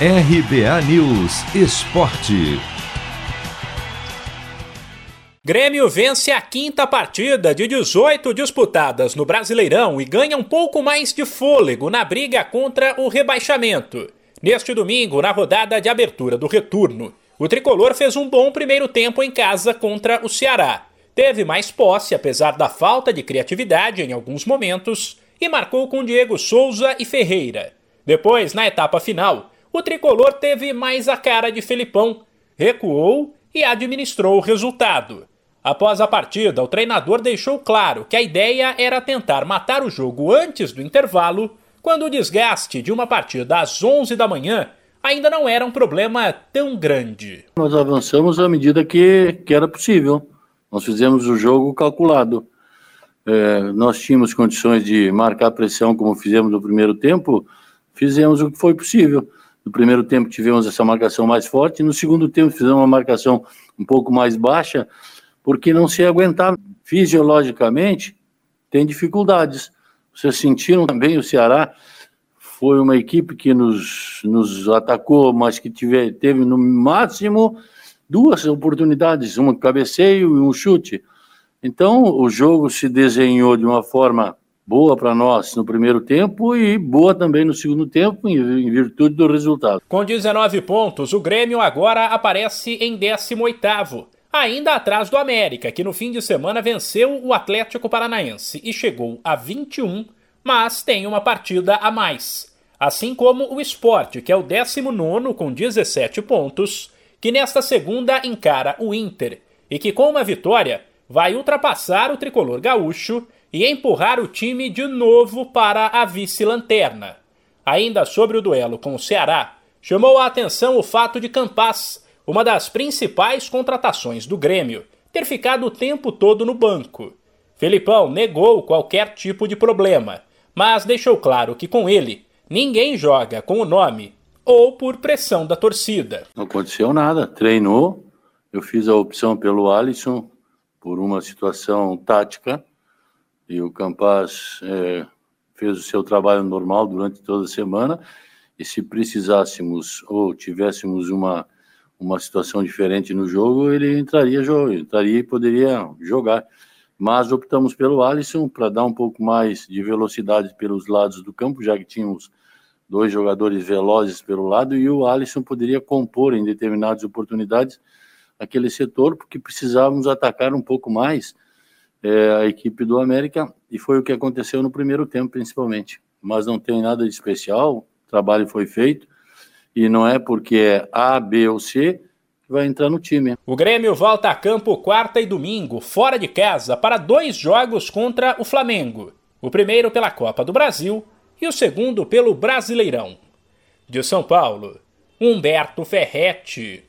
RBA News Esporte. Grêmio vence a quinta partida de 18 disputadas no Brasileirão e ganha um pouco mais de fôlego na briga contra o rebaixamento. Neste domingo, na rodada de abertura do retorno, o tricolor fez um bom primeiro tempo em casa contra o Ceará. Teve mais posse, apesar da falta de criatividade em alguns momentos, e marcou com Diego Souza e Ferreira. Depois, na etapa final, o tricolor teve mais a cara de Felipão, recuou e administrou o resultado. Após a partida, o treinador deixou claro que a ideia era tentar matar o jogo antes do intervalo, quando o desgaste de uma partida às 11 da manhã ainda não era um problema tão grande. Nós avançamos à medida que, que era possível. Nós fizemos o jogo calculado. É, nós tínhamos condições de marcar pressão como fizemos no primeiro tempo, fizemos o que foi possível. No primeiro tempo tivemos essa marcação mais forte, no segundo tempo fizemos uma marcação um pouco mais baixa, porque não se aguentava fisiologicamente, tem dificuldades. Vocês sentiram também o Ceará foi uma equipe que nos, nos atacou, mas que tive, teve no máximo duas oportunidades, um cabeceio e um chute. Então o jogo se desenhou de uma forma boa para nós no primeiro tempo e boa também no segundo tempo, em virtude do resultado. Com 19 pontos, o Grêmio agora aparece em 18º, ainda atrás do América, que no fim de semana venceu o Atlético Paranaense e chegou a 21, mas tem uma partida a mais. Assim como o Sport, que é o 19 com 17 pontos, que nesta segunda encara o Inter e que com uma vitória vai ultrapassar o tricolor gaúcho e empurrar o time de novo para a vice-lanterna. Ainda sobre o duelo com o Ceará, chamou a atenção o fato de Campas, uma das principais contratações do Grêmio, ter ficado o tempo todo no banco. Felipão negou qualquer tipo de problema, mas deixou claro que com ele ninguém joga com o nome ou por pressão da torcida. Não aconteceu nada, treinou, eu fiz a opção pelo Alisson por uma situação tática e o Campas é, fez o seu trabalho normal durante toda a semana e se precisássemos ou tivéssemos uma uma situação diferente no jogo, ele entraria, entraria e poderia jogar. Mas optamos pelo Alisson para dar um pouco mais de velocidade pelos lados do campo, já que tínhamos dois jogadores velozes pelo lado e o Alisson poderia compor em determinadas oportunidades aquele setor, porque precisávamos atacar um pouco mais é, a equipe do América, e foi o que aconteceu no primeiro tempo, principalmente. Mas não tem nada de especial, o trabalho foi feito, e não é porque é A, B ou C que vai entrar no time. O Grêmio volta a campo quarta e domingo, fora de casa, para dois jogos contra o Flamengo. O primeiro pela Copa do Brasil e o segundo pelo Brasileirão. De São Paulo, Humberto Ferretti.